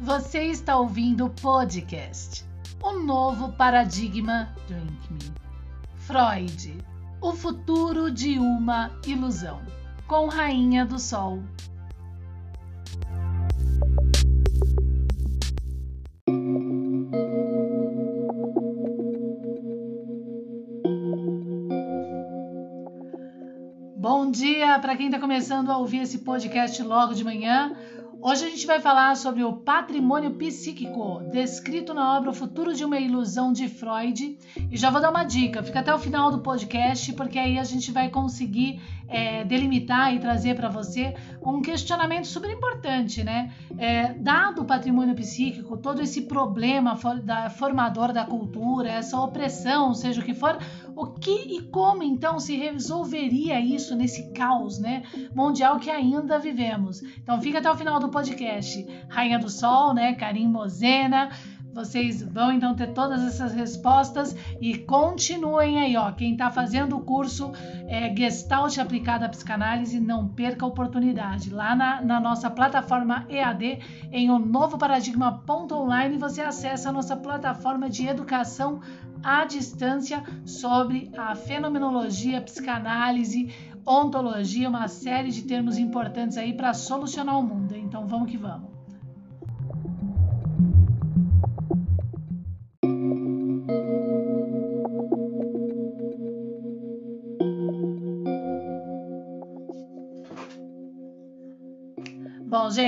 Você está ouvindo o podcast O Novo Paradigma Drink Me. Freud, o futuro de uma ilusão, com Rainha do Sol. Bom dia para quem está começando a ouvir esse podcast logo de manhã. Hoje a gente vai falar sobre o patrimônio psíquico, descrito na obra O Futuro de uma Ilusão de Freud. E já vou dar uma dica, fica até o final do podcast, porque aí a gente vai conseguir é, delimitar e trazer para você um questionamento super importante, né? É, dado o patrimônio psíquico, todo esse problema for, da, formador da cultura, essa opressão, seja o que for, o que e como então se resolveria isso nesse caos, né, mundial que ainda vivemos? Então fica até o final do podcast. Rainha do Sol, né, Karim Mozena, vocês vão então ter todas essas respostas e continuem aí, ó. Quem está fazendo o curso é, Gestalt aplicada à psicanálise, não perca a oportunidade. Lá na, na nossa plataforma EAD, em o novo paradigma.online, você acessa a nossa plataforma de educação à distância sobre a fenomenologia, psicanálise, ontologia, uma série de termos importantes aí para solucionar o mundo. Então vamos que vamos.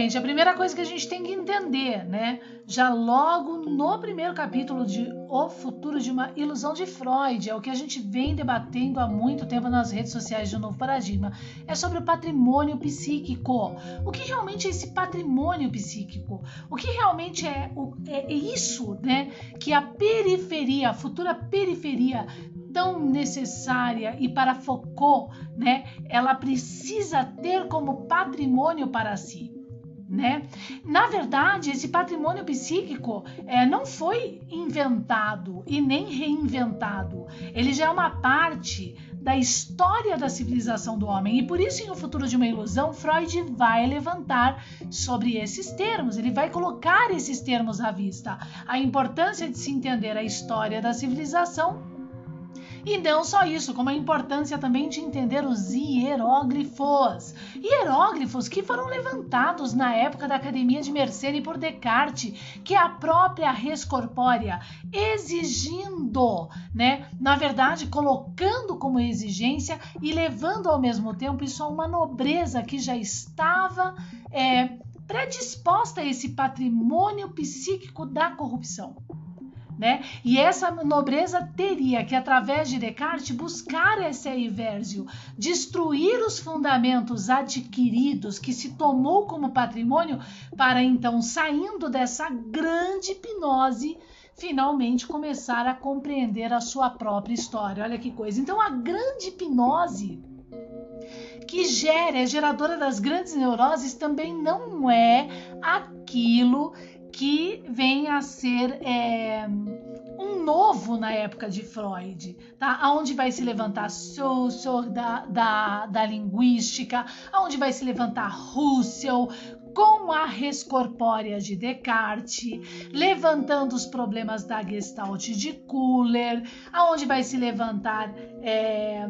Gente, a primeira coisa que a gente tem que entender, né? Já logo no primeiro capítulo de O Futuro de uma Ilusão de Freud, é o que a gente vem debatendo há muito tempo nas redes sociais de Novo Paradigma, é sobre o patrimônio psíquico. O que realmente é esse patrimônio psíquico? O que realmente é, é isso, né? Que a periferia, a futura periferia tão necessária e para Foucault, né, ela precisa ter como patrimônio para si né? Na verdade, esse patrimônio psíquico é, não foi inventado e nem reinventado. Ele já é uma parte da história da civilização do homem. E por isso, em O Futuro de uma Ilusão, Freud vai levantar sobre esses termos, ele vai colocar esses termos à vista. A importância de se entender a história da civilização e não só isso, como a importância também de entender os hieróglifos. Hieróglifos que foram levantados na época da Academia de Mersenne por Descartes, que é a própria res corpórea, exigindo, né, na verdade, colocando como exigência e levando ao mesmo tempo isso a uma nobreza que já estava é, predisposta a esse patrimônio psíquico da corrupção né? E essa nobreza teria que, através de Descartes, buscar esse aivérsio, destruir os fundamentos adquiridos que se tomou como patrimônio, para então, saindo dessa grande hipnose, finalmente começar a compreender a sua própria história. Olha que coisa. Então, a grande hipnose que gera, é geradora das grandes neuroses, também não é aquilo que vem a ser é, um novo na época de Freud, tá? Aonde vai se levantar Saussure da, da, da linguística, aonde vai se levantar Russell com a res corpórea de Descartes, levantando os problemas da Gestalt de Kuller, aonde vai se levantar é,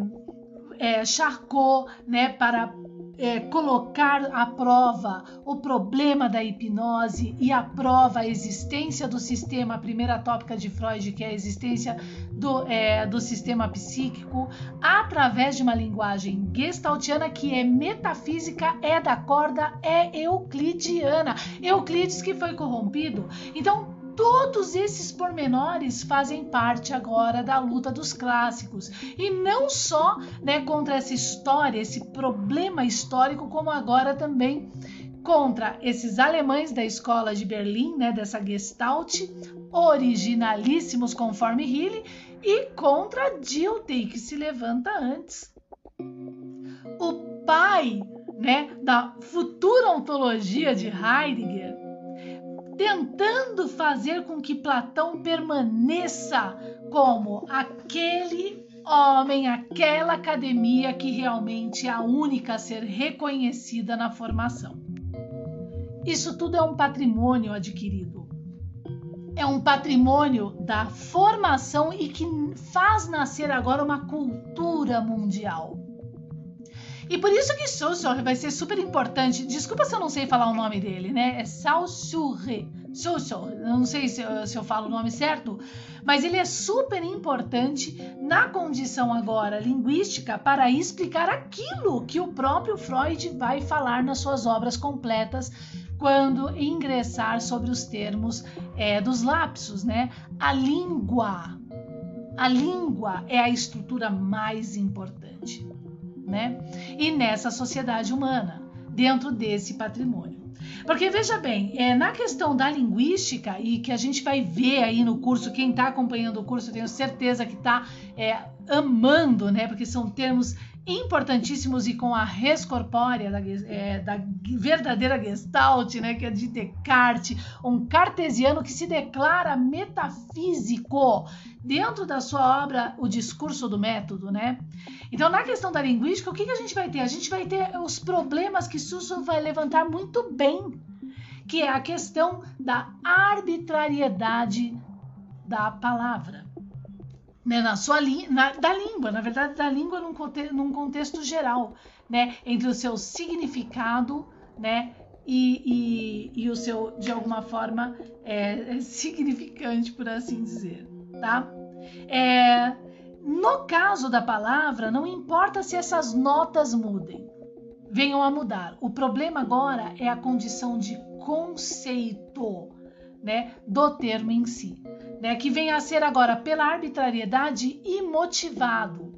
é, Charcot, né, para é, colocar à prova o problema da hipnose e à prova a existência do sistema, a primeira tópica de Freud, que é a existência do, é, do sistema psíquico, através de uma linguagem gestaltiana que é metafísica, é da corda, é euclidiana. Euclides que foi corrompido. Então, Todos esses pormenores fazem parte agora da luta dos clássicos e não só né, contra essa história, esse problema histórico, como agora também contra esses alemães da escola de Berlim, né, dessa Gestalt, originalíssimos conforme Healy, e contra Dilthey, que se levanta antes. O pai né, da futura ontologia de Heidegger tentando fazer com que Platão permaneça como aquele homem, aquela academia que realmente é a única a ser reconhecida na formação. Isso tudo é um patrimônio adquirido. É um patrimônio da formação e que faz nascer agora uma cultura mundial. E por isso que Saussure vai ser super importante. Desculpa se eu não sei falar o nome dele, né? É Saussure. Saussure. Eu não sei se eu, se eu falo o nome certo, mas ele é super importante na condição agora linguística para explicar aquilo que o próprio Freud vai falar nas suas obras completas quando ingressar sobre os termos é, dos lapsos, né? A língua. A língua é a estrutura mais importante né? E nessa sociedade humana, dentro desse patrimônio. Porque veja bem, é, na questão da linguística, e que a gente vai ver aí no curso, quem está acompanhando o curso, tenho certeza que está é, amando, né? Porque são termos importantíssimos e com a res corpórea da, é, da, verdadeira Gestalt, né, que é de Descartes, um cartesiano que se declara metafísico dentro da sua obra O Discurso do Método, né? Então, na questão da linguística, o que, que a gente vai ter? A gente vai ter os problemas que Susso vai levantar muito bem, que é a questão da arbitrariedade da palavra né, na sua na, da língua, na verdade, da língua num, conte, num contexto geral, né, entre o seu significado, né, e, e, e o seu, de alguma forma, é, é significante, por assim dizer, tá? É, no caso da palavra, não importa se essas notas mudem, venham a mudar. O problema agora é a condição de conceito, né, do termo em si né, que vem a ser agora pela arbitrariedade imotivado.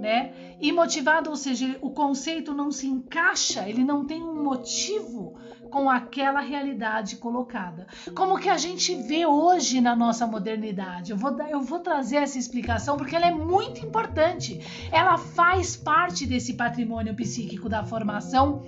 Né? Imotivado, ou seja, o conceito não se encaixa, ele não tem um motivo com aquela realidade colocada. Como que a gente vê hoje na nossa modernidade? Eu vou, eu vou trazer essa explicação porque ela é muito importante. Ela faz parte desse patrimônio psíquico da formação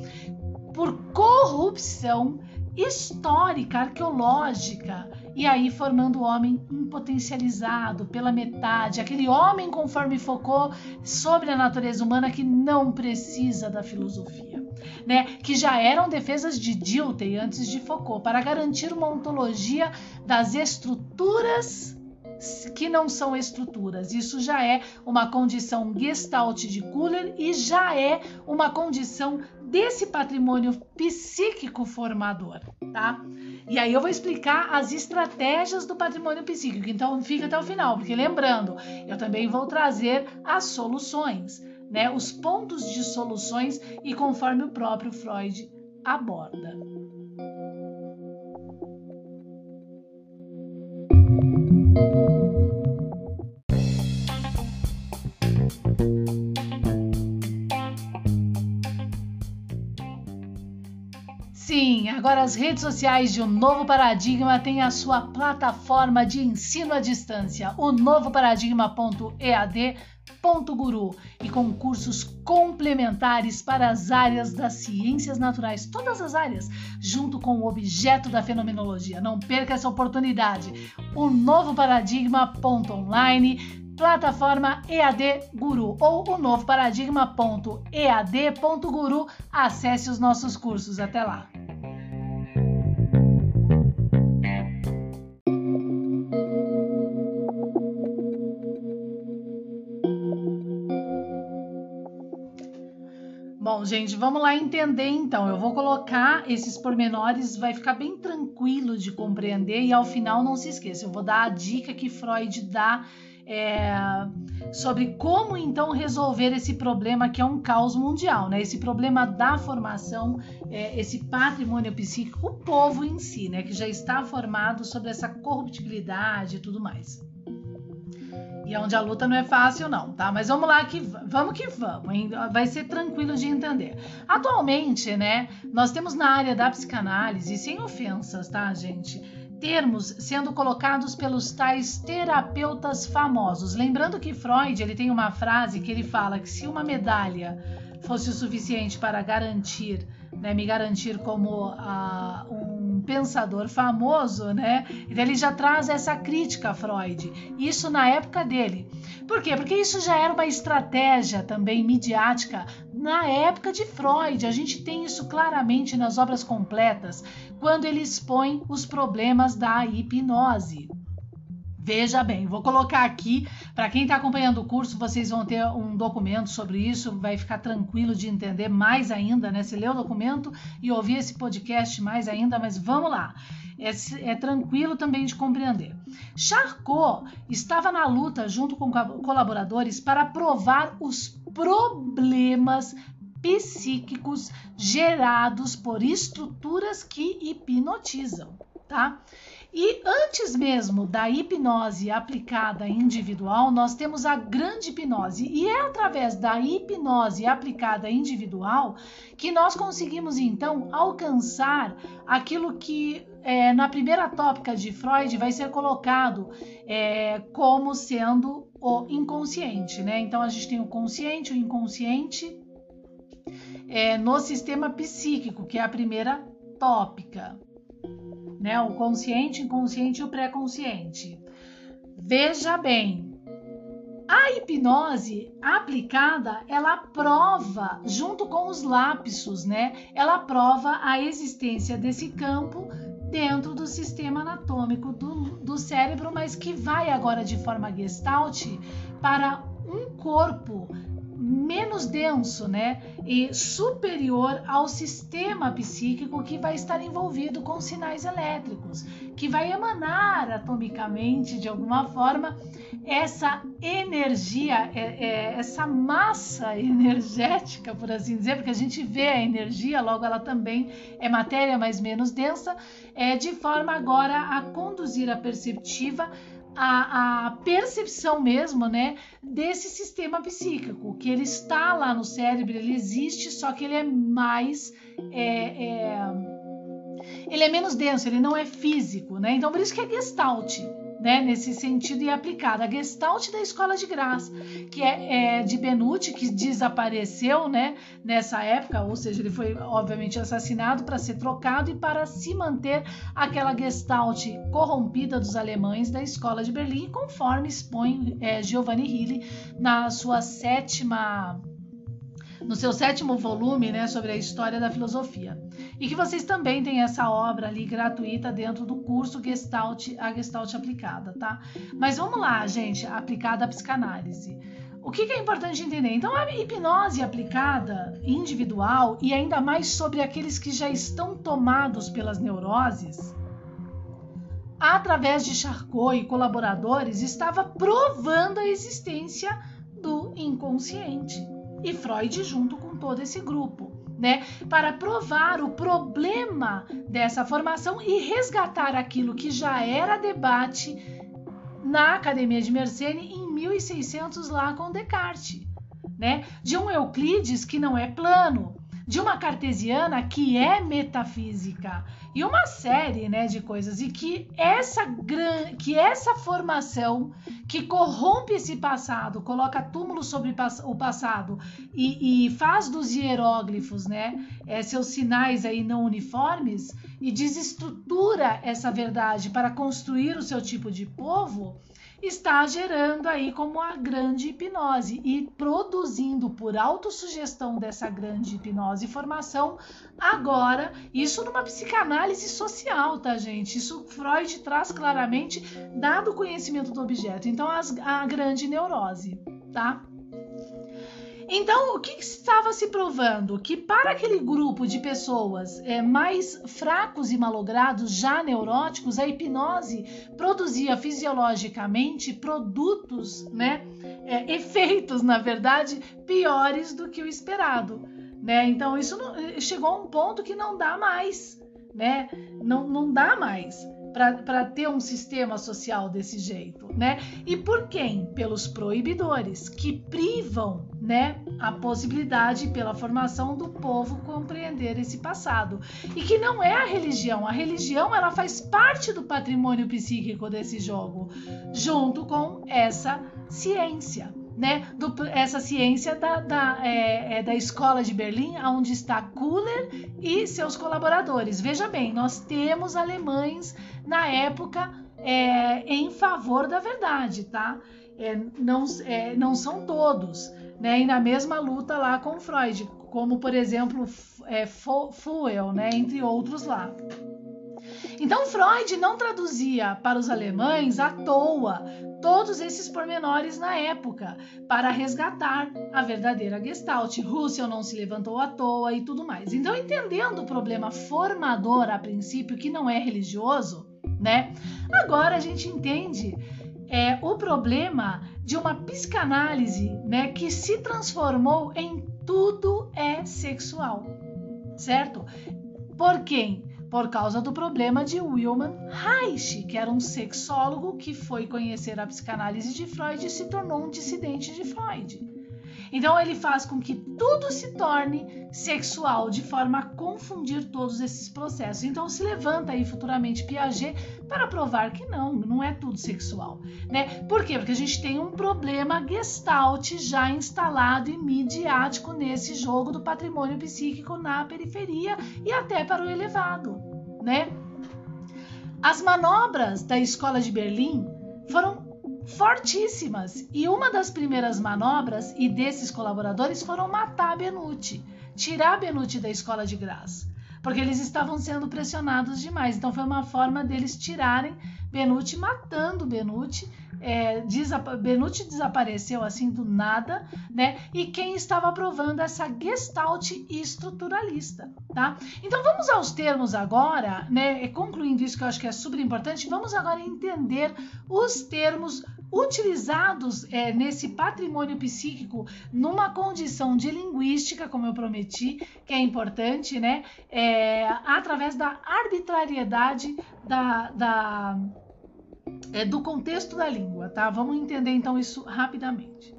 por corrupção histórica, arqueológica, e aí formando o homem impotencializado pela metade, aquele homem, conforme Foucault, sobre a natureza humana que não precisa da filosofia, né? que já eram defesas de Dilthey antes de Foucault, para garantir uma ontologia das estruturas que não são estruturas. Isso já é uma condição gestalt de Kuller e já é uma condição desse patrimônio psíquico formador, tá? E aí eu vou explicar as estratégias do patrimônio psíquico. Então fica até o final, porque lembrando, eu também vou trazer as soluções, né? Os pontos de soluções e conforme o próprio Freud aborda. As redes sociais de O Novo Paradigma têm a sua plataforma de ensino à distância, o novoparadigma.ead.guru, e com cursos complementares para as áreas das ciências naturais, todas as áreas, junto com o objeto da fenomenologia. Não perca essa oportunidade. O novo paradigma.online plataforma EAD Guru ou o novo paradigma.ead.guru. Acesse os nossos cursos. Até lá! Gente, vamos lá entender então. Eu vou colocar esses pormenores, vai ficar bem tranquilo de compreender e ao final não se esqueça, eu vou dar a dica que Freud dá é, sobre como então resolver esse problema que é um caos mundial, né? Esse problema da formação, é, esse patrimônio psíquico, o povo em si, né? Que já está formado sobre essa corruptibilidade e tudo mais. E é onde a luta não é fácil, não, tá? Mas vamos lá que vamos que vamos, hein? vai ser tranquilo de entender. Atualmente, né, nós temos na área da psicanálise, sem ofensas, tá, gente? termos sendo colocados pelos tais terapeutas famosos. Lembrando que Freud ele tem uma frase que ele fala que se uma medalha fosse o suficiente para garantir, né, me garantir como uh, um pensador famoso, né? Então ele já traz essa crítica a Freud. Isso na época dele. Por quê? Porque isso já era uma estratégia também midiática na época de Freud. A gente tem isso claramente nas obras completas, quando ele expõe os problemas da hipnose. Veja bem, vou colocar aqui, para quem está acompanhando o curso, vocês vão ter um documento sobre isso, vai ficar tranquilo de entender mais ainda, né? Se ler o documento e ouvir esse podcast mais ainda, mas vamos lá. É, é tranquilo também de compreender. Charcot estava na luta junto com colaboradores para provar os problemas psíquicos gerados por estruturas que hipnotizam, tá? E antes mesmo da hipnose aplicada individual, nós temos a grande hipnose. E é através da hipnose aplicada individual que nós conseguimos então alcançar aquilo que é, na primeira tópica de Freud vai ser colocado é, como sendo o inconsciente. Né? Então a gente tem o consciente, o inconsciente é, no sistema psíquico, que é a primeira tópica né? O consciente, inconsciente e o pré-consciente. Veja bem, a hipnose aplicada, ela prova, junto com os lapsos, né? Ela prova a existência desse campo dentro do sistema anatômico do, do cérebro, mas que vai agora de forma gestalt para um corpo menos denso, né? E superior ao sistema psíquico que vai estar envolvido com sinais elétricos, que vai emanar atomicamente de alguma forma essa energia, é, é, essa massa energética, por assim dizer, porque a gente vê a energia, logo ela também é matéria, mas menos densa, é, de forma agora a conduzir a perceptiva a, a, percepção mesmo, né, desse sistema psíquico, que ele está lá no cérebro, ele existe, só que ele é mais, é, é, ele é menos denso, ele não é físico, né? Então por isso que é Gestalt né, nesse sentido e aplicada. A Gestalt da Escola de Graça, que é, é de Benuti, que desapareceu né, nessa época, ou seja, ele foi obviamente assassinado para ser trocado e para se manter aquela Gestalt corrompida dos alemães da Escola de Berlim, conforme expõe é, Giovanni Hilli na sua sétima no seu sétimo volume, né, sobre a história da filosofia. E que vocês também têm essa obra ali gratuita dentro do curso Gestalt, a Gestalt aplicada, tá? Mas vamos lá, gente, aplicada à psicanálise. O que, que é importante entender? Então, a hipnose aplicada individual e ainda mais sobre aqueles que já estão tomados pelas neuroses, através de Charcot e colaboradores, estava provando a existência do inconsciente e Freud junto com todo esse grupo, né? Para provar o problema dessa formação e resgatar aquilo que já era debate na Academia de Mersenne em 1600 lá com Descartes, né? De um Euclides que não é plano, de uma cartesiana que é metafísica e uma série né, de coisas. E que essa gran... que essa formação que corrompe esse passado coloca túmulo sobre o passado e, e faz dos hieróglifos né é, seus sinais aí não uniformes e desestrutura essa verdade para construir o seu tipo de povo está gerando aí como a grande hipnose e produzindo por autossugestão dessa grande hipnose formação agora, isso numa psicanálise social, tá gente? Isso Freud traz claramente dado o conhecimento do objeto. Então as, a grande neurose, tá? Então, o que, estava se provando? Que para aquele grupo de pessoas é, mais fracos e malogrados, já neuróticos, a hipnose produzia fisiologicamente produtos, né, é, efeitos, na verdade, piores do que o esperado. Né? Então, isso não, chegou a um ponto que não dá mais. Né? Não, não dá mais para ter um sistema social desse jeito, né? E por quem? Pelos proibidores que privam, né, a possibilidade pela formação do povo compreender esse passado e que não é a religião. A religião ela faz parte do patrimônio psíquico desse jogo, junto com essa ciência né, do, essa ciência da, da, é, é, da escola de Berlim, onde está Kuller e seus colaboradores. Veja bem, nós temos alemães na época é, em favor da verdade, tá? É, não, é, não são todos, né? E na mesma luta lá com Freud, como por exemplo é, Fuel, né? Entre outros lá. Então Freud não traduzia para os alemães à toa todos esses pormenores na época para resgatar a verdadeira Gestalt. Russell não se levantou à toa e tudo mais. Então, entendendo o problema formador a princípio, que não é religioso, né? Agora a gente entende é, o problema de uma psicanálise, né, que se transformou em tudo é sexual, certo? Por quem? por causa do problema de Wilhelm Reich, que era um sexólogo que foi conhecer a psicanálise de Freud e se tornou um dissidente de Freud. Então ele faz com que tudo se torne sexual, de forma a confundir todos esses processos. Então se levanta aí futuramente Piaget para provar que não, não é tudo sexual, né? Por quê? Porque a gente tem um problema gestalt já instalado e midiático nesse jogo do patrimônio psíquico na periferia e até para o elevado, né? As manobras da escola de Berlim foram fortíssimas. E uma das primeiras manobras e desses colaboradores foram matar Benuti, tirar Benuti da escola de Graz, porque eles estavam sendo pressionados demais. Então foi uma forma deles tirarem Benuti, matando Benuti. É, desapa Benuti desapareceu assim do nada, né? E quem estava aprovando essa gestalt estruturalista, tá? Então vamos aos termos agora, né? Concluindo isso que eu acho que é super importante, vamos agora entender os termos utilizados é, nesse patrimônio psíquico numa condição de linguística, como eu prometi, que é importante, né? É, através da arbitrariedade da, da é, do contexto da língua, tá? Vamos entender então isso rapidamente.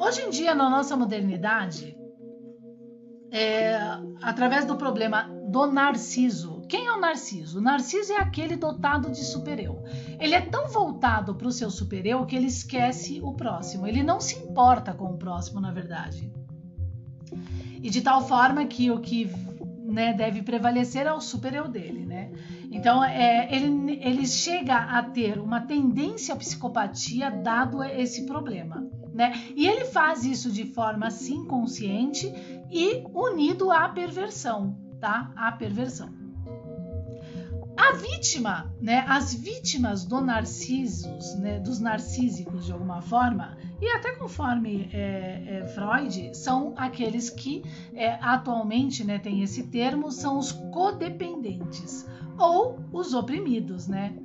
Hoje em dia, na nossa modernidade, é, através do problema do narciso. Quem é o narciso? O narciso é aquele dotado de supereu. Ele é tão voltado para o seu supereu que ele esquece o próximo. Ele não se importa com o próximo, na verdade. E de tal forma que o que né, deve prevalecer é o supereu dele, né? Então, é, ele, ele chega a ter uma tendência à psicopatia dado esse problema né? E ele faz isso de forma assim consciente e unido à perversão, tá? À perversão. A vítima, né, as vítimas do narcisos, né, dos narcísicos de alguma forma, e até conforme é, é, Freud, são aqueles que é, atualmente né, tem esse termo, são os codependentes ou os oprimidos, né?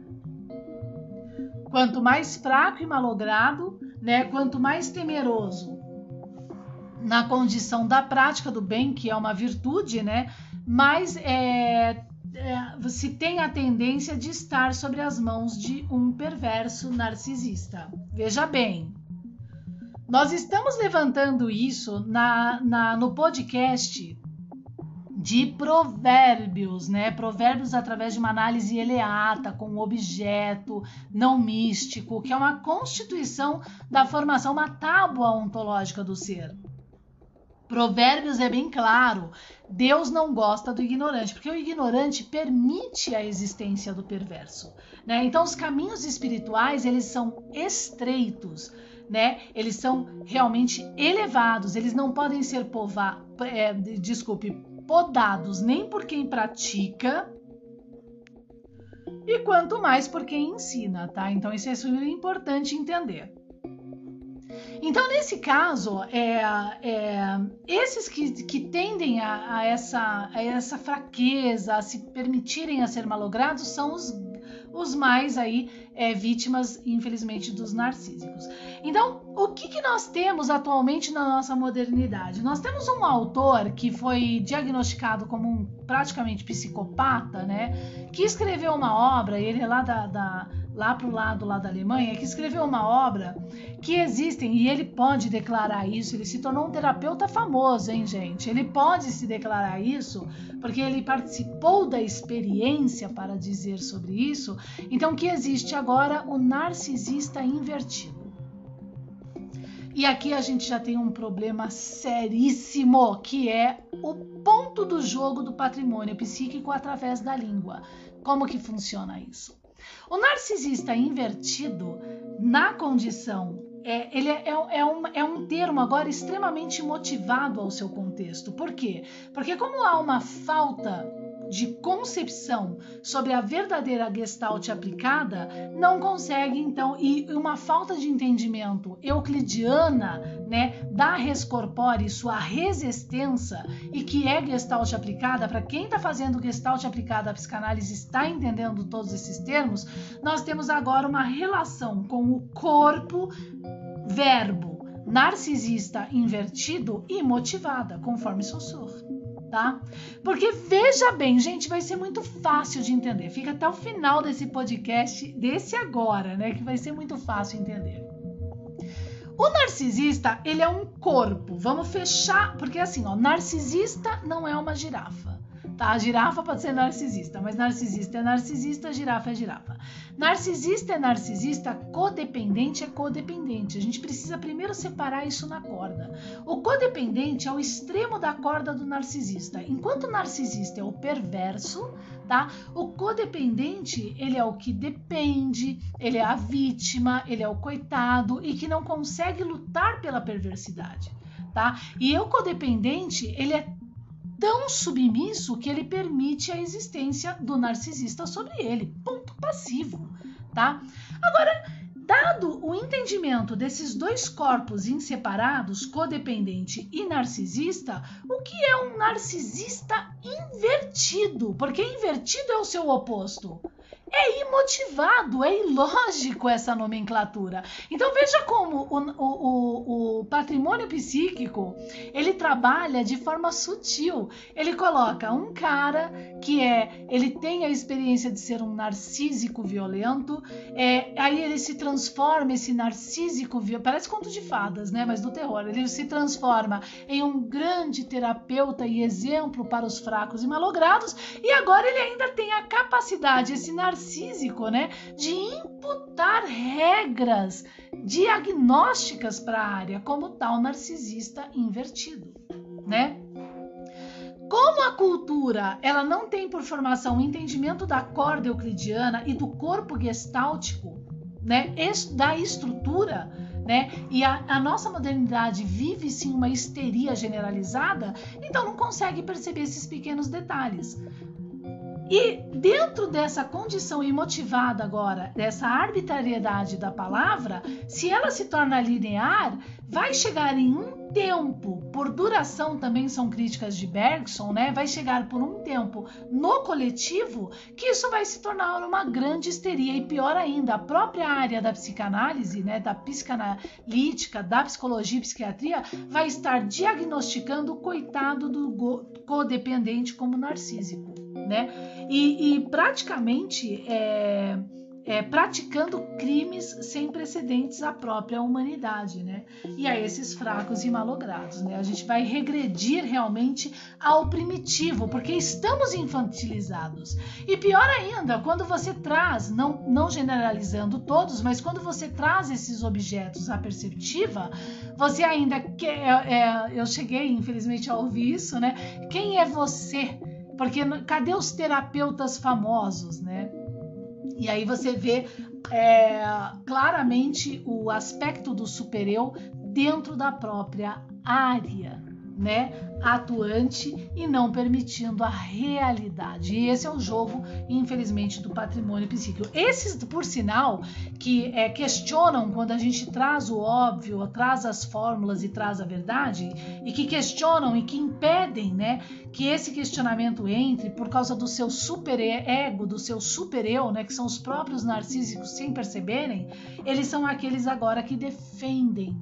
Quanto mais fraco e malogrado, né? Quanto mais temeroso na condição da prática do bem, que é uma virtude, né? Mais é, é, se tem a tendência de estar sobre as mãos de um perverso narcisista. Veja bem, nós estamos levantando isso na, na, no podcast de provérbios, né? Provérbios através de uma análise eleata, com objeto não místico, que é uma constituição da formação, uma tábua ontológica do ser. Provérbios é bem claro. Deus não gosta do ignorante, porque o ignorante permite a existência do perverso. Né? Então, os caminhos espirituais eles são estreitos, né? Eles são realmente elevados. Eles não podem ser povar, é, desculpe, podados nem por quem pratica e quanto mais por quem ensina, tá? Então isso é super importante entender. Então, nesse caso, é, é, esses que, que tendem a, a, essa, a essa fraqueza, a se permitirem a ser malogrados, são os, os mais aí é, vítimas, infelizmente, dos narcísicos. Então, o que, que nós temos atualmente na nossa modernidade? Nós temos um autor que foi diagnosticado como um praticamente psicopata, né? Que escreveu uma obra, ele é lá da, da lá para o lado lá da Alemanha, que escreveu uma obra que existem, e ele pode declarar isso, ele se tornou um terapeuta famoso, hein, gente? Ele pode se declarar isso, porque ele participou da experiência para dizer sobre isso. Então, que existe agora o narcisista invertido. E aqui a gente já tem um problema seríssimo, que é o ponto do jogo do patrimônio psíquico através da língua. Como que funciona isso? O narcisista invertido, na condição, é, ele é, é, um, é um termo agora extremamente motivado ao seu contexto. Por quê? Porque, como há uma falta de concepção sobre a verdadeira gestalt aplicada, não consegue então e uma falta de entendimento euclidiana, né, da res corpore, sua resistência e que é gestalt aplicada, para quem está fazendo gestalt aplicada à psicanálise está entendendo todos esses termos, nós temos agora uma relação com o corpo verbo narcisista invertido e motivada, conforme sussurro tá? Porque veja bem, gente, vai ser muito fácil de entender. Fica até o final desse podcast, desse agora, né? Que vai ser muito fácil entender. O narcisista, ele é um corpo. Vamos fechar, porque assim, ó, narcisista não é uma girafa. Tá? A girafa pode ser narcisista, mas narcisista é narcisista, girafa é girafa. Narcisista é narcisista, codependente é codependente. A gente precisa primeiro separar isso na corda. O codependente é o extremo da corda do narcisista. Enquanto o narcisista é o perverso, tá? O codependente, ele é o que depende, ele é a vítima, ele é o coitado e que não consegue lutar pela perversidade, tá? E o codependente, ele é tão submisso que ele permite a existência do narcisista sobre ele. Ponto passivo, tá? Agora, dado o entendimento desses dois corpos inseparados, codependente e narcisista, o que é um narcisista invertido? Porque invertido é o seu oposto é imotivado, é ilógico essa nomenclatura. Então veja como o, o, o, patrimônio psíquico ele trabalha de forma sutil. Ele coloca um cara que é, ele tem a experiência de ser um narcísico violento, é, aí ele se transforma esse narcísico parece conto de fadas, né? Mas do terror. Ele se transforma em um grande terapeuta e exemplo para os fracos e malogrados, e agora ele ainda tem a capacidade, esse narcísico, né, de imputar regras diagnósticas para a área, como tal narcisista invertido, né? Como a cultura ela não tem por formação o entendimento da corda euclidiana e do corpo gestáltico, né, da estrutura, né? E a, a, nossa modernidade vive sim uma histeria generalizada, então não consegue perceber esses pequenos detalhes. E dentro dessa condição imotivada agora, dessa arbitrariedade da palavra, se ela se torna linear, vai chegar em um tempo, por duração também são críticas de Bergson, né? Vai chegar por um tempo no coletivo que isso vai se tornar uma grande histeria e pior ainda, a própria área da psicanálise, né, da psicanalítica, da psicologia e psiquiatria vai estar diagnosticando o coitado do codependente como narcísico né? E, e praticamente é, é, praticando crimes sem precedentes à própria humanidade, né? E a esses fracos e malogrados, né? A gente vai regredir realmente ao primitivo, porque estamos infantilizados. E pior ainda, quando você traz, não, não generalizando todos, mas quando você traz esses objetos à perceptiva, você ainda quer. É, é, eu cheguei, infelizmente, a ouvir isso, né? Quem é você? Porque cadê os terapeutas famosos, né? E aí você vê é, claramente o aspecto do supereu dentro da própria área, né, atuante e não permitindo a realidade. E esse é o jogo, infelizmente, do patrimônio psíquico. Esses, por sinal, que é, questionam quando a gente traz o óbvio, traz as fórmulas e traz a verdade, e que questionam e que impedem, né, que esse questionamento entre por causa do seu super ego, do seu super eu, né, que são os próprios narcísicos sem perceberem, eles são aqueles agora que defendem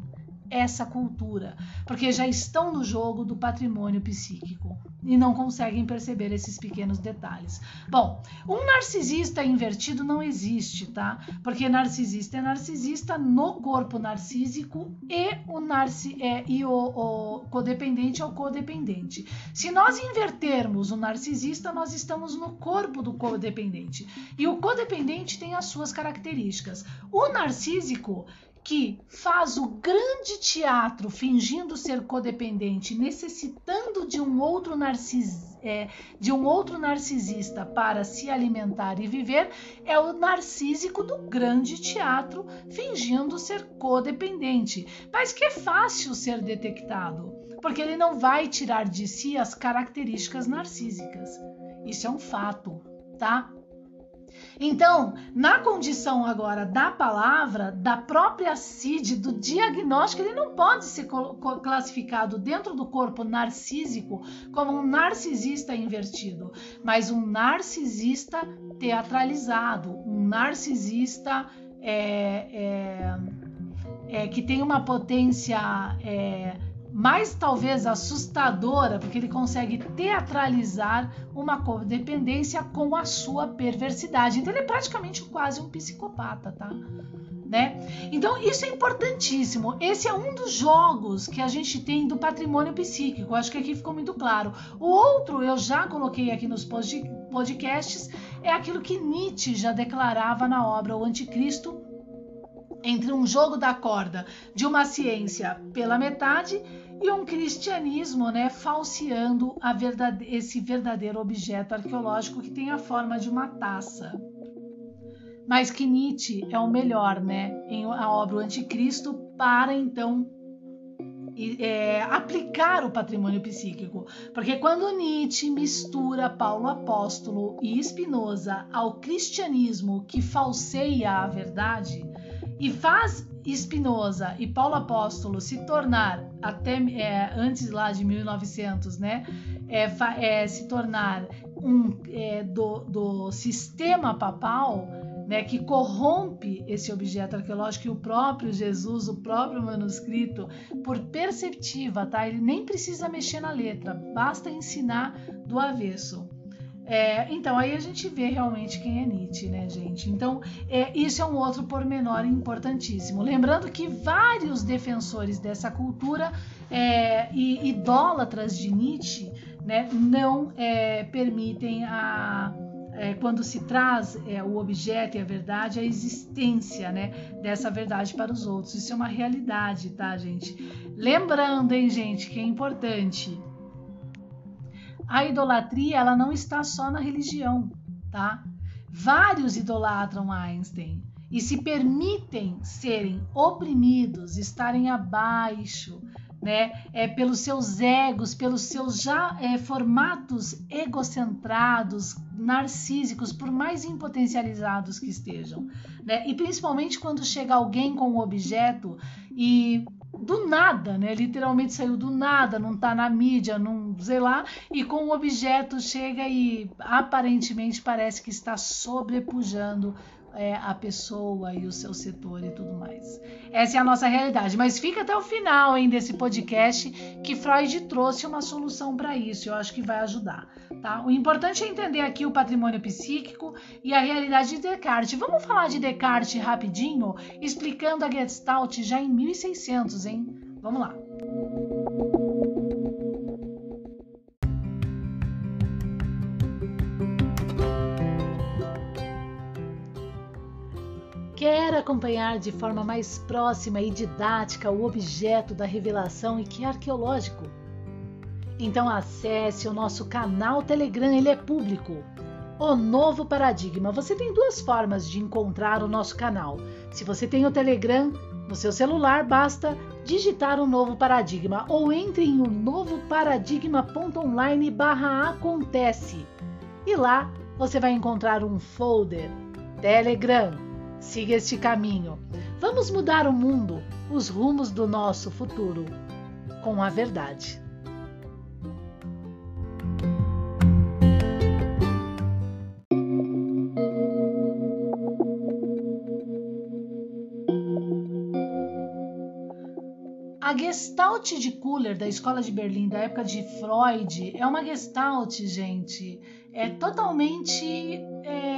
essa cultura, porque já estão no jogo do patrimônio psíquico e não conseguem perceber esses pequenos detalhes. Bom, um narcisista invertido não existe, tá? Porque narcisista é narcisista no corpo narcísico e o narci é, e o, o codependente é o codependente. Se nós invertermos o narcisista, nós estamos no corpo do codependente. E o codependente tem as suas características. O narcísico que faz o grande teatro fingindo ser codependente, necessitando de um outro é, de um outro narcisista para se alimentar e viver, é o narcísico do grande teatro fingindo ser codependente, mas que é fácil ser detectado, porque ele não vai tirar de si as características narcísicas. Isso é um fato, tá? Então, na condição agora da palavra, da própria CID, do diagnóstico, ele não pode ser classificado dentro do corpo narcísico como um narcisista invertido, mas um narcisista teatralizado, um narcisista é, é, é, que tem uma potência é, mais talvez assustadora, porque ele consegue teatralizar uma codependência com a sua perversidade. Então ele é praticamente quase um psicopata, tá? Né? Então isso é importantíssimo. Esse é um dos jogos que a gente tem do patrimônio psíquico. Acho que aqui ficou muito claro. O outro eu já coloquei aqui nos podcasts é aquilo que Nietzsche já declarava na obra O Anticristo entre um jogo da corda de uma ciência pela metade e um cristianismo né, falseando verdade esse verdadeiro objeto arqueológico que tem a forma de uma taça. Mas que Nietzsche é o melhor, né, em a obra O Anticristo, para então é, aplicar o patrimônio psíquico. Porque quando Nietzsche mistura Paulo Apóstolo e Spinoza ao cristianismo que falseia a verdade e faz Spinoza e Paulo Apóstolo se tornar até é, antes lá de 1900, né, é, é, se tornar um é, do, do sistema papal, né, que corrompe esse objeto arqueológico e o próprio Jesus, o próprio manuscrito, por perceptiva, tá? Ele nem precisa mexer na letra, basta ensinar do avesso. É, então, aí a gente vê realmente quem é Nietzsche, né, gente? Então, é, isso é um outro pormenor importantíssimo. Lembrando que vários defensores dessa cultura é, e idólatras de Nietzsche né, não é, permitem a. É, quando se traz é, o objeto e a verdade, a existência né, dessa verdade para os outros. Isso é uma realidade, tá, gente? Lembrando, hein, gente, que é importante a idolatria ela não está só na religião, tá? Vários idolatram Einstein e se permitem serem oprimidos, estarem abaixo, né? É pelos seus egos, pelos seus já é, formatos egocentrados, narcísicos, por mais impotencializados que estejam, né? E principalmente quando chega alguém com um objeto e do nada, né? Literalmente saiu do nada, não tá na mídia, não sei lá, e com o objeto chega e aparentemente parece que está sobrepujando é, a pessoa e o seu setor e tudo mais. Essa é a nossa realidade. Mas fica até o final hein, desse podcast que Freud trouxe uma solução para isso. Eu acho que vai ajudar. Tá? O importante é entender aqui o patrimônio psíquico e a realidade de Descartes. Vamos falar de Descartes rapidinho, explicando a Gestalt já em 1600, hein? Vamos lá. Quer acompanhar de forma mais próxima e didática o objeto da revelação e que é arqueológico? Então acesse o nosso canal Telegram, ele é público. O Novo Paradigma. Você tem duas formas de encontrar o nosso canal. Se você tem o Telegram, No seu celular basta digitar o novo paradigma ou entre em o novo paradigma.online barra acontece e lá você vai encontrar um folder Telegram. Siga este caminho. Vamos mudar o mundo, os rumos do nosso futuro com a verdade. A Gestalt de Kuller, da Escola de Berlim, da época de Freud, é uma Gestalt, gente, é totalmente é,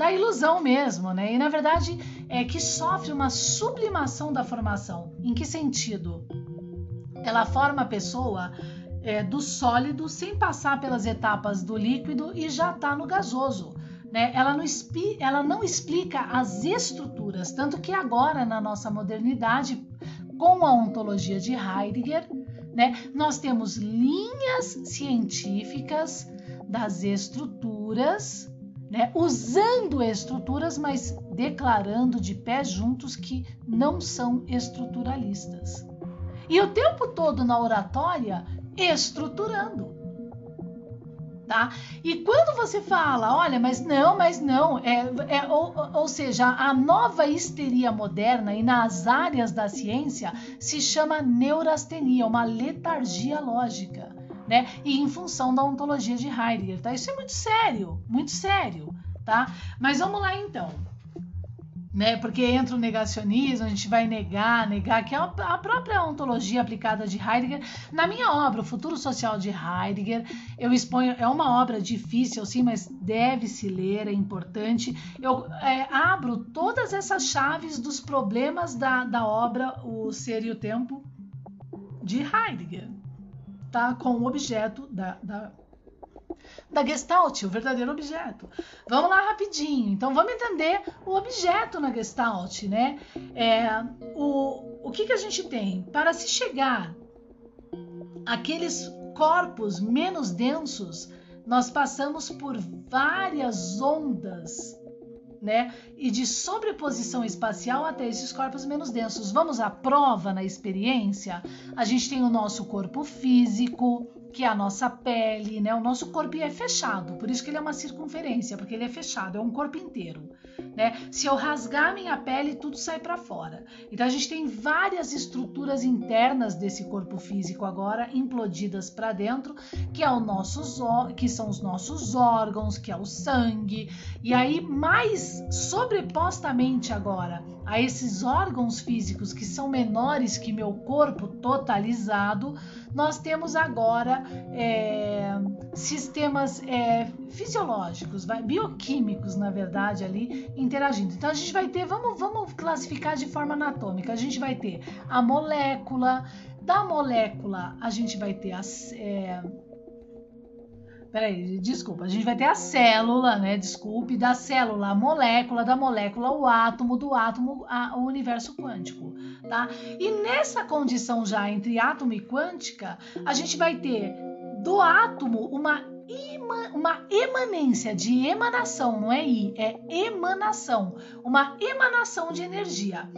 da ilusão mesmo, né? E na verdade é que sofre uma sublimação da formação. Em que sentido? Ela forma a pessoa é, do sólido sem passar pelas etapas do líquido e já está no gasoso. Né? Ela, não ela não explica as estruturas, tanto que agora na nossa modernidade com a ontologia de Heidegger, né, nós temos linhas científicas das estruturas, né, usando estruturas, mas declarando de pé juntos que não são estruturalistas. E o tempo todo na oratória, estruturando tá? E quando você fala, olha, mas não, mas não, é, é ou, ou seja, a nova histeria moderna e nas áreas da ciência se chama neurastenia, uma letargia lógica. Né? E em função da ontologia de Heidegger, tá? Isso é muito sério, muito sério, tá? Mas vamos lá então né? Porque entra o negacionismo, a gente vai negar, negar, que é a própria ontologia aplicada de Heidegger. Na minha obra, O Futuro Social de Heidegger, eu exponho, é uma obra difícil, sim, mas deve se ler, é importante. Eu é, abro todas essas chaves dos problemas da, da obra O Ser e o Tempo de Heidegger, tá? Com o objeto da, da da Gestalt, o verdadeiro objeto. Vamos lá rapidinho. Então vamos entender o objeto na Gestalt, né? É, o, o que, que a gente tem? Para se chegar àqueles corpos menos densos, nós passamos por várias ondas né? E de sobreposição espacial até esses corpos menos densos. Vamos à prova na experiência? A gente tem o nosso corpo físico, que é a nossa pele, né? O nosso corpo é fechado, por isso que ele é uma circunferência, porque ele é fechado, é um corpo inteiro, né? Se eu rasgar minha pele, tudo sai para fora. Então a gente tem várias estruturas internas desse corpo físico agora implodidas para dentro, que é o nosso que são os nossos órgãos, que é o sangue, e aí mais sobrepostamente agora a esses órgãos físicos que são menores que meu corpo totalizado, nós temos agora é, sistemas é, fisiológicos, bioquímicos, na verdade, ali interagindo. Então a gente vai ter, vamos, vamos classificar de forma anatômica, a gente vai ter a molécula, da molécula a gente vai ter as. É, Peraí, desculpa. A gente vai ter a célula, né? Desculpe, da célula a molécula, da molécula o átomo, do átomo a, o universo quântico, tá? E nessa condição já entre átomo e quântica, a gente vai ter do átomo uma uma emanência de emanação, não é I, é emanação, uma emanação de energia.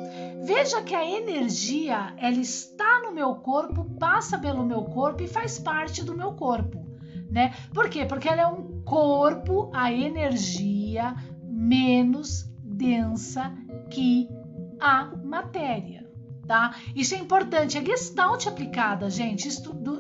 Veja que a energia, ela está no meu corpo, passa pelo meu corpo e faz parte do meu corpo né? Por quê? Porque ela é um corpo, a energia menos densa que a matéria, tá? Isso é importante. A Gestalt aplicada, gente,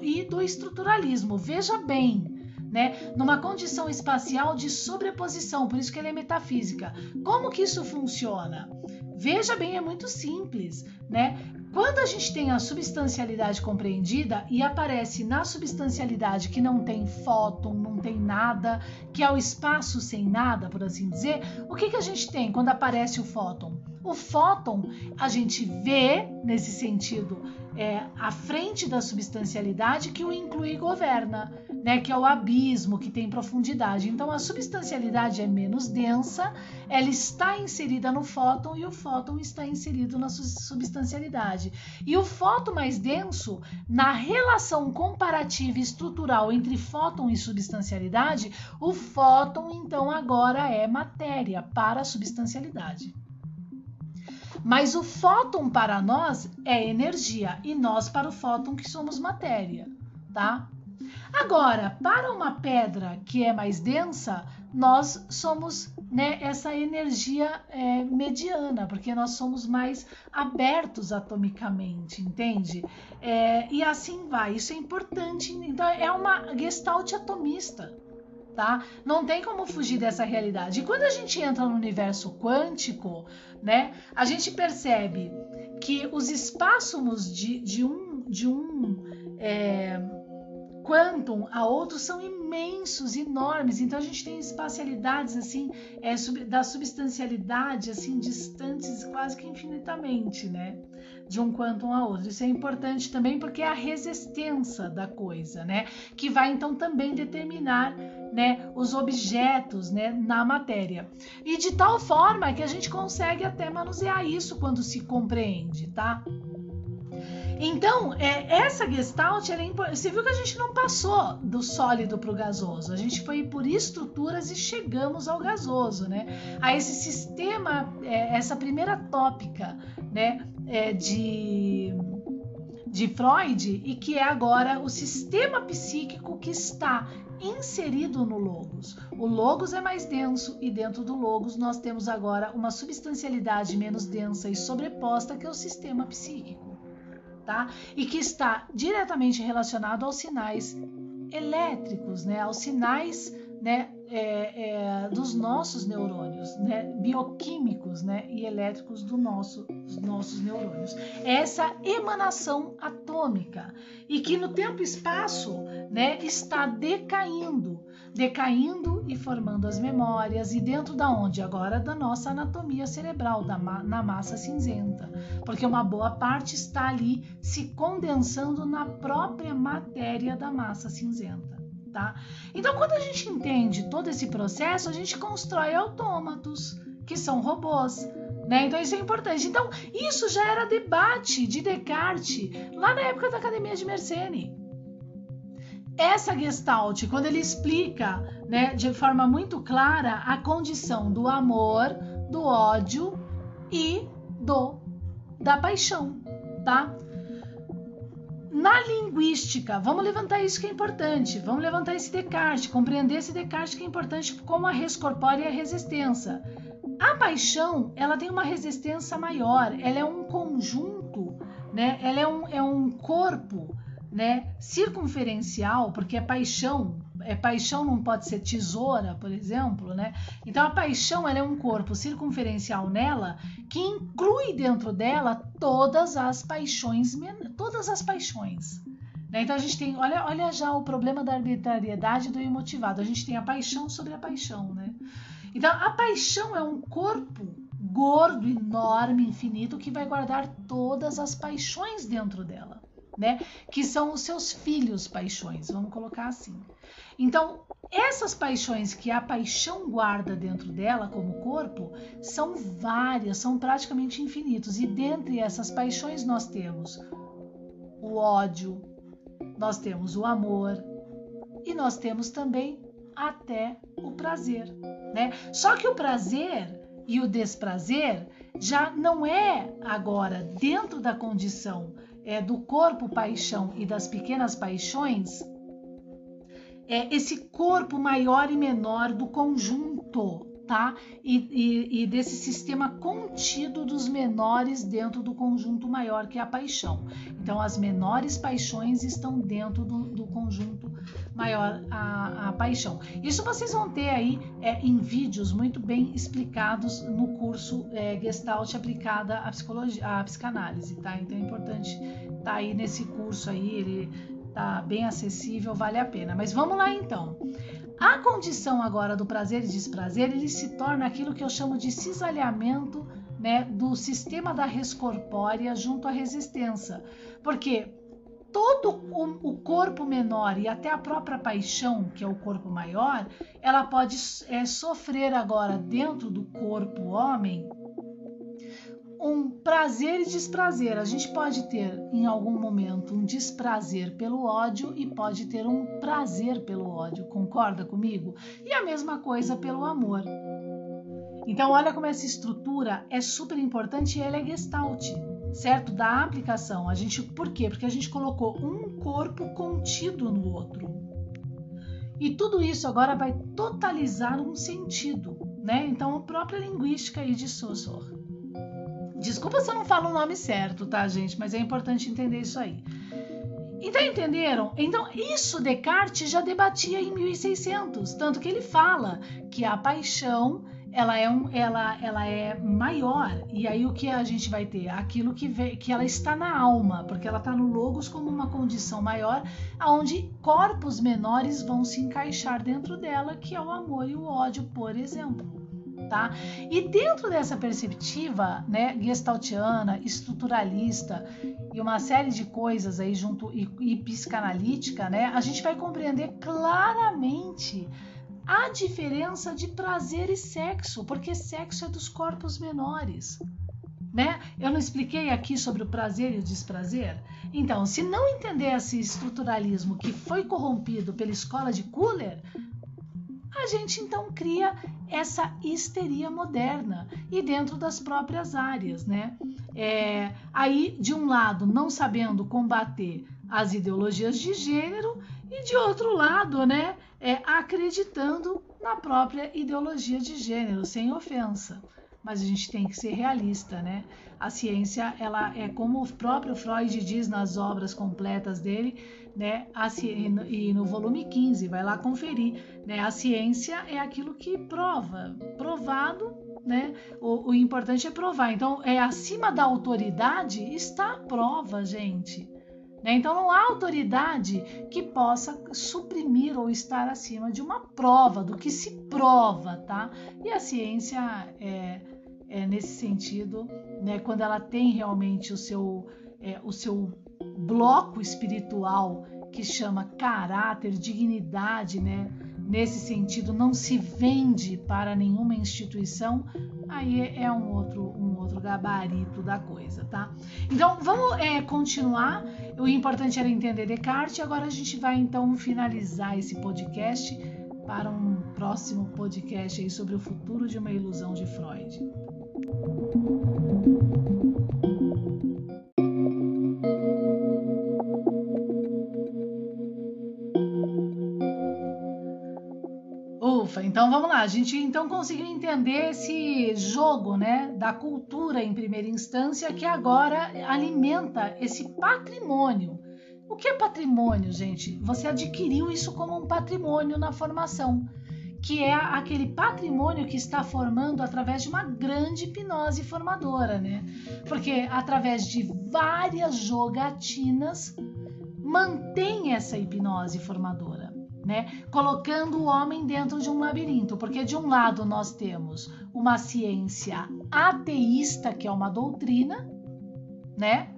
e do estruturalismo. Veja bem, né? Numa condição espacial de sobreposição, por isso que ele é metafísica. Como que isso funciona? Veja bem, é muito simples, né? Quando a gente tem a substancialidade compreendida e aparece na substancialidade que não tem fóton, não tem nada, que é o espaço sem nada, por assim dizer, o que, que a gente tem quando aparece o fóton? O fóton a gente vê nesse sentido é, à frente da substancialidade que o inclui e governa, né, que é o abismo, que tem profundidade. Então a substancialidade é menos densa, ela está inserida no fóton e o fóton está inserido na substancialidade. E o fóton mais denso, na relação comparativa e estrutural entre fóton e substancialidade, o fóton então agora é matéria para a substancialidade. Mas o fóton para nós é energia e nós para o fóton que somos matéria, tá? Agora, para uma pedra que é mais densa, nós somos né, essa energia é, mediana, porque nós somos mais abertos atomicamente, entende? É, e assim vai. Isso é importante. Então, é uma gestalt atomista. Tá? Não tem como fugir dessa realidade. E quando a gente entra no universo quântico, né, a gente percebe que os espaços de, de um, de um é, quantum a outros são imensos, enormes. Então a gente tem espacialidades assim, é, da substancialidade assim distantes quase que infinitamente, né? De um quantum a outro. Isso é importante também porque é a resistência da coisa, né? Que vai então também determinar, né, os objetos, né, na matéria. E de tal forma que a gente consegue até manusear isso quando se compreende, tá? Então, é, essa Gestalt, é você viu que a gente não passou do sólido para o gasoso, a gente foi por estruturas e chegamos ao gasoso, né? A esse sistema, é, essa primeira tópica, né, é, de, de Freud e que é agora o sistema psíquico que está inserido no logos. O logos é mais denso e dentro do logos nós temos agora uma substancialidade menos densa e sobreposta que é o sistema psíquico tá? E que está diretamente relacionado aos sinais elétricos, né? Aos sinais, né? É, é, dos nossos neurônios, né? Bioquímicos, né? E elétricos do nosso, dos nossos neurônios. Essa emanação atômica e que no tempo e espaço, né? Está decaindo decaindo e formando as memórias, e dentro da onde? Agora da nossa anatomia cerebral, da ma na massa cinzenta, porque uma boa parte está ali se condensando na própria matéria da massa cinzenta. Tá? Então, quando a gente entende todo esse processo, a gente constrói autômatos, que são robôs. Né? Então, isso é importante. Então, isso já era debate de Descartes lá na época da Academia de Mersenne essa Gestalt, quando ele explica né, de forma muito clara a condição do amor, do ódio e do da paixão, tá? Na linguística, vamos levantar isso que é importante, vamos levantar esse Descartes, compreender esse Descartes que é importante como a res corpórea e a resistência. A paixão, ela tem uma resistência maior, ela é um conjunto, né? Ela é um, é um corpo né, circunferencial, porque a paixão, é paixão não pode ser tesoura, por exemplo, né? Então a paixão ela é um corpo circunferencial nela que inclui dentro dela todas as paixões, todas as paixões. Né? Então a gente tem, olha, olha já o problema da arbitrariedade do imotivado. A gente tem a paixão sobre a paixão, né? Então a paixão é um corpo gordo, enorme, infinito que vai guardar todas as paixões dentro dela né? Que são os seus filhos paixões, vamos colocar assim. Então, essas paixões que a paixão guarda dentro dela como corpo são várias, são praticamente infinitos. E dentre essas paixões nós temos o ódio, nós temos o amor e nós temos também até o prazer, né? Só que o prazer e o desprazer já não é agora dentro da condição é, do corpo paixão e das pequenas paixões, é esse corpo maior e menor do conjunto, tá? E, e, e, desse sistema contido dos menores dentro do conjunto maior que é a paixão. Então, as menores paixões estão dentro do, do conjunto maior, a, a, paixão. Isso vocês vão ter aí é, em vídeos muito bem explicados no curso é, Gestalt aplicada à psicologia, à psicanálise, tá? Então é importante tá aí nesse curso aí, ele tá bem acessível, vale a pena. Mas vamos lá então. A condição agora do prazer e desprazer, ele se torna aquilo que eu chamo de cisalhamento né, do sistema da res corpórea junto à resistência. Porque todo o, o, corpo menor e até a própria paixão, que é o corpo maior, ela pode é, sofrer agora dentro do corpo homem um prazer e desprazer. A gente pode ter em algum momento um desprazer pelo ódio e pode ter um prazer pelo ódio, concorda comigo? E a mesma coisa pelo amor. Então, olha como essa estrutura é super importante e ela é gestalt, certo? Da aplicação. A gente, por quê? Porque a gente colocou um corpo contido no outro. E tudo isso agora vai totalizar um sentido, né? Então, a própria linguística aí de Saussure. Desculpa se eu não falo o nome certo, tá, gente? Mas é importante entender isso aí. Então, entenderam? Então, isso Descartes já debatia em 1600, tanto que ele fala que a paixão ela é, um, ela, ela é maior. E aí o que a gente vai ter? Aquilo que, vê, que ela está na alma, porque ela está no logos como uma condição maior, onde corpos menores vão se encaixar dentro dela, que é o amor e o ódio, por exemplo. Tá? E dentro dessa perspectiva, né, gestaltiana, estruturalista e uma série de coisas aí junto e, e psicanalítica, né, a gente vai compreender claramente a diferença de prazer e sexo, porque sexo é dos corpos menores. Né? Eu não expliquei aqui sobre o prazer e o desprazer? Então, se não entender esse estruturalismo que foi corrompido pela escola de Kuller, a gente então cria essa histeria moderna e dentro das próprias áreas, né? É, aí, de um lado, não sabendo combater as ideologias de gênero e de outro lado, né, é, acreditando na própria ideologia de gênero, sem ofensa. Mas a gente tem que ser realista, né? A ciência, ela é como o próprio Freud diz nas obras completas dele, né? A, e no volume 15, vai lá conferir, né? A ciência é aquilo que prova, provado, né? O, o importante é provar. Então, é acima da autoridade está a prova, gente. Né? Então não há autoridade que possa suprimir ou estar acima de uma prova, do que se prova, tá? E a ciência é, é nesse sentido, né, quando ela tem realmente o seu, é, o seu bloco espiritual que chama caráter, dignidade, né? Nesse sentido, não se vende para nenhuma instituição, aí é um outro, um outro gabarito da coisa, tá? Então, vamos é, continuar. O importante era entender Descartes. Agora a gente vai então finalizar esse podcast para um próximo podcast aí sobre o futuro de uma ilusão de Freud. Então vamos lá, a gente então conseguiu entender esse jogo, né, da cultura em primeira instância que agora alimenta esse patrimônio. O que é patrimônio, gente? Você adquiriu isso como um patrimônio na formação, que é aquele patrimônio que está formando através de uma grande hipnose formadora, né? Porque através de várias jogatinas mantém essa hipnose formadora né? Colocando o homem dentro de um labirinto, porque de um lado nós temos uma ciência ateísta, que é uma doutrina, né?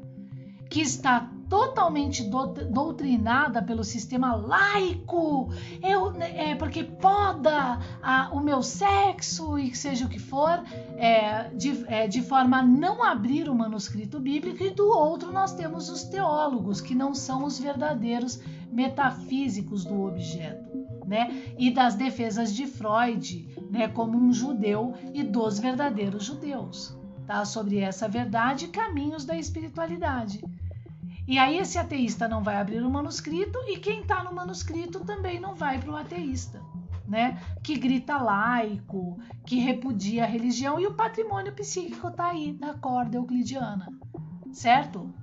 Que está totalmente doutrinada pelo sistema laico, eu, é, porque poda a, o meu sexo e seja o que for, é, de, é, de forma a não abrir o manuscrito bíblico, e do outro nós temos os teólogos, que não são os verdadeiros metafísicos do objeto, né? E das defesas de Freud, né, como um judeu e dos verdadeiros judeus, tá? Sobre essa verdade caminhos da espiritualidade. E aí esse ateísta não vai abrir o manuscrito e quem está no manuscrito também não vai para o ateísta, né? Que grita laico, que repudia a religião e o patrimônio psíquico está aí na corda euclidiana, certo?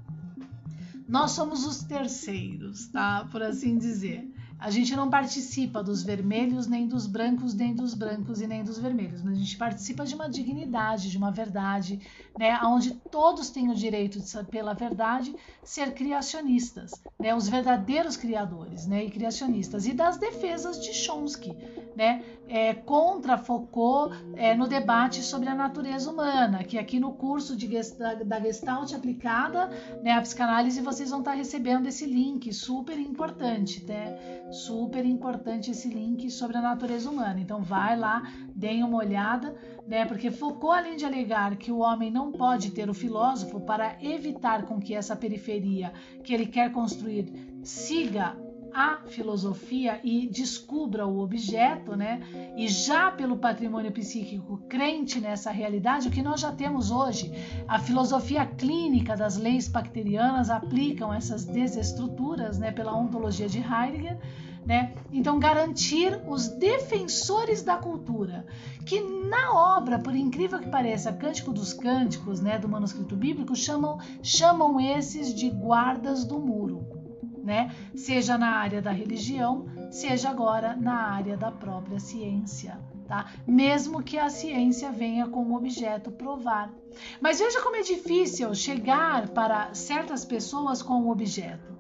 Nós somos os terceiros, tá? Por assim dizer. A gente não participa dos vermelhos, nem dos brancos, nem dos brancos e nem dos vermelhos, mas a gente participa de uma dignidade, de uma verdade, né, onde todos têm o direito de, pela verdade, ser criacionistas, né, os verdadeiros criadores, né, e criacionistas, e das defesas de Chomsky, né, é, contra Foucault é, no debate sobre a natureza humana, que aqui no curso de, da, da Gestalt aplicada, né, a psicanálise, vocês vão estar recebendo esse link super importante, né? Super importante esse link sobre a natureza humana. Então vai lá, deem uma olhada, né? Porque Foucault, além de alegar que o homem não pode ter o filósofo para evitar com que essa periferia que ele quer construir siga a filosofia e descubra o objeto, né? E já pelo patrimônio psíquico crente nessa realidade, o que nós já temos hoje, a filosofia clínica das leis bacterianas aplicam essas desestruturas, né? Pela ontologia de Heidegger. Né? Então, garantir os defensores da cultura, que na obra, por incrível que pareça, Cântico dos Cânticos, né, do manuscrito bíblico, chamam, chamam esses de guardas do muro né? Seja na área da religião, seja agora na área da própria ciência, tá? Mesmo que a ciência venha com um objeto provar. Mas veja como é difícil chegar para certas pessoas com um objeto.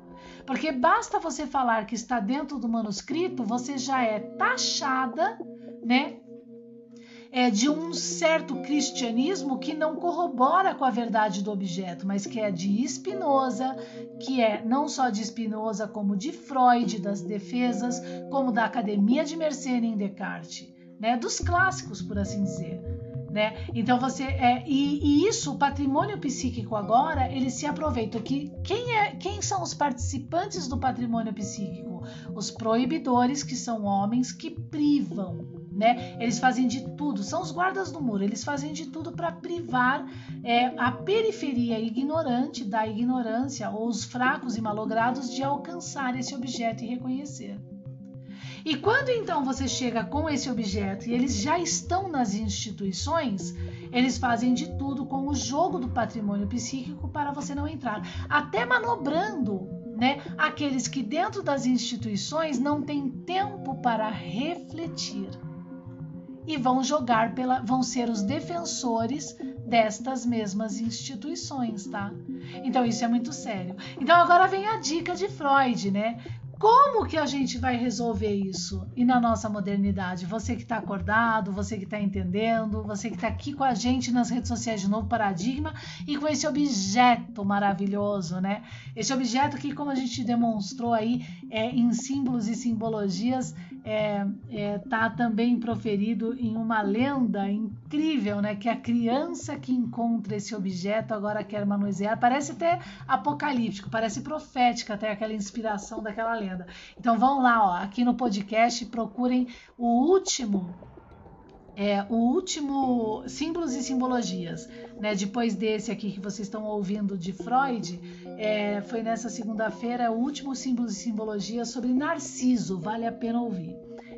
Porque basta você falar que está dentro do manuscrito, você já é taxada, né, é, de um certo cristianismo que não corrobora com a verdade do objeto, mas que é de Spinoza, que é não só de Spinoza, como de Freud, das defesas, como da Academia de Mersenne em Descartes, né? dos clássicos, por assim dizer. Né? Então você é e, e, isso, o patrimônio psíquico agora, ele se aproveita que quem é quem são os participantes do patrimônio psíquico? Os proibidores, que são homens que privam né? Eles fazem de tudo, são os guardas do muro, eles fazem de tudo para privar é, a periferia ignorante da ignorância ou os fracos e malogrados de alcançar esse objeto e reconhecer. E quando então você chega com esse objeto e eles já estão nas instituições, eles fazem de tudo com o jogo do patrimônio psíquico para você não entrar, até manobrando né, aqueles que dentro das instituições não têm tempo para refletir e vão jogar pela, vão ser os defensores destas mesmas instituições, tá? Então isso é muito sério. Então agora vem a dica de Freud, né? Como que a gente vai resolver isso? E na nossa modernidade, você que está acordado, você que está entendendo, você que está aqui com a gente nas redes sociais de Novo Paradigma e com esse objeto maravilhoso, né? Esse objeto que, como a gente demonstrou aí é, em símbolos e simbologias, é, é, tá também proferido em uma lenda incrível, né? Que a criança que encontra esse objeto agora quer manusear. Parece até apocalíptico, parece profética até aquela inspiração daquela lenda. Então vão lá, ó, aqui no podcast, procurem o último é, o último símbolos e simbologias, né? Depois desse aqui que vocês estão ouvindo de Freud, é, foi nessa segunda-feira o último símbolos e simbologias sobre Narciso, vale a pena ouvir.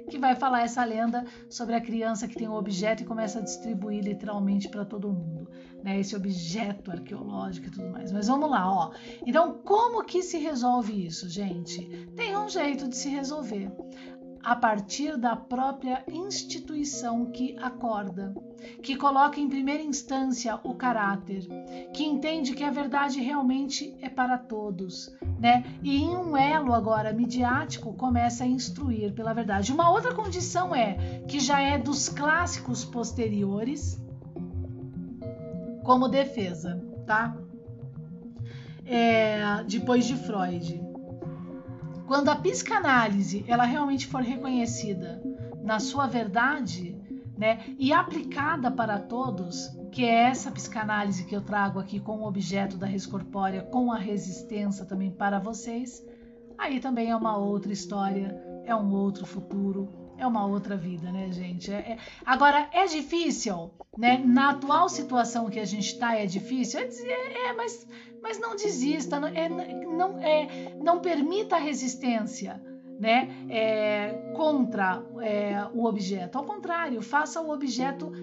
Que vai falar essa lenda sobre a criança que tem um objeto e começa a distribuir literalmente para todo mundo, né? Esse objeto arqueológico e tudo mais. Mas vamos lá, ó. Então, como que se resolve isso, gente? Tem um jeito de se resolver a partir da própria instituição que acorda, que coloca em primeira instância o caráter, que entende que a verdade realmente é para todos, né? E em um elo agora midiático começa a instruir pela verdade. Uma outra condição é que já é dos clássicos posteriores como defesa, tá? É, depois de Freud. Quando a psicanálise ela realmente for reconhecida na sua verdade, né, e aplicada para todos, que é essa psicanálise que eu trago aqui com o objeto da res corpórea, com a resistência também para vocês, aí também é uma outra história, é um outro futuro, é uma outra vida, né, gente? É, é... Agora, é difícil, né? Na atual situação que a gente está, é difícil? É, é, é, mas, mas não desista, não, é, não, é, não permita a resistência. Né, é, contra é, o objeto. Ao contrário, faça o objeto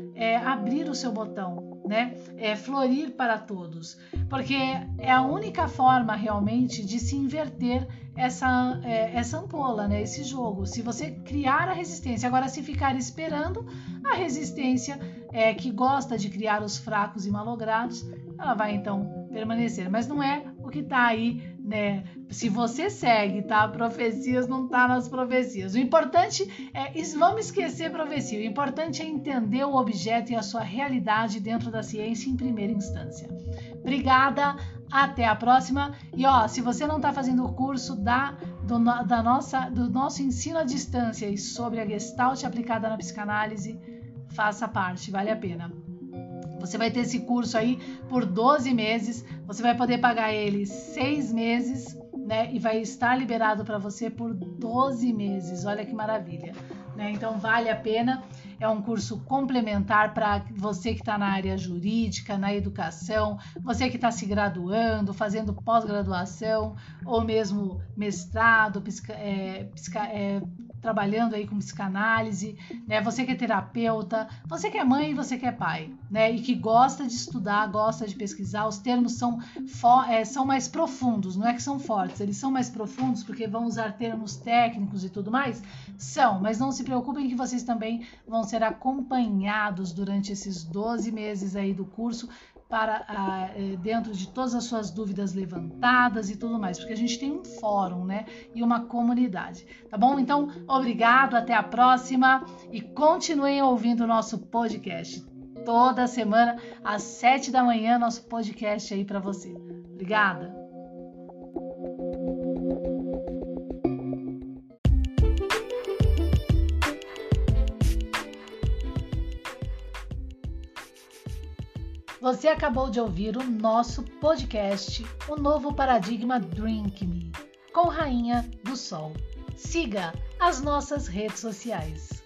abrir o seu botão, né, florir para todos, porque é a única forma realmente de se inverter essa, é, essa ampola, né? esse jogo. Se você criar a resistência, agora se ficar esperando, a resistência é, que gosta de criar os fracos e malogrados, ela vai então permanecer. Mas não é o que está aí, né? Se você segue, tá? Profecias não tá nas profecias. O importante é, vamos esquecer profecia. O importante é entender o objeto e a sua realidade dentro da ciência em primeira instância. Obrigada, até a próxima. E ó, se você não está fazendo o curso da, do, da nossa, do nosso ensino à distância e sobre a Gestalt aplicada na psicanálise, faça parte, vale a pena. Você vai ter esse curso aí por 12 meses, você vai poder pagar ele seis meses né? E vai estar liberado para você por 12 meses. Olha que maravilha, né? Então vale a pena. É um curso complementar para você que está na área jurídica, na educação, você que está se graduando, fazendo pós-graduação ou mesmo mestrado, psica, é, psica, é, trabalhando aí com psicanálise, né? Você que é terapeuta, você que é mãe e você que é pai, né? E que gosta de estudar, gosta de pesquisar, os termos são, é, são mais profundos, não é que são fortes, eles são mais profundos porque vão usar termos técnicos e tudo mais? São, mas não se preocupem que vocês também vão ser acompanhados durante esses 12 meses aí do curso para ah, eh, dentro de todas as suas dúvidas levantadas e tudo mais, porque a gente tem um fórum, né, e uma comunidade, tá bom? Então, obrigado, até a próxima e continuem ouvindo o nosso podcast toda semana às sete da manhã, nosso podcast aí para você. Obrigada. Você acabou de ouvir o nosso podcast, O Novo Paradigma Drink Me, com Rainha do Sol. Siga as nossas redes sociais.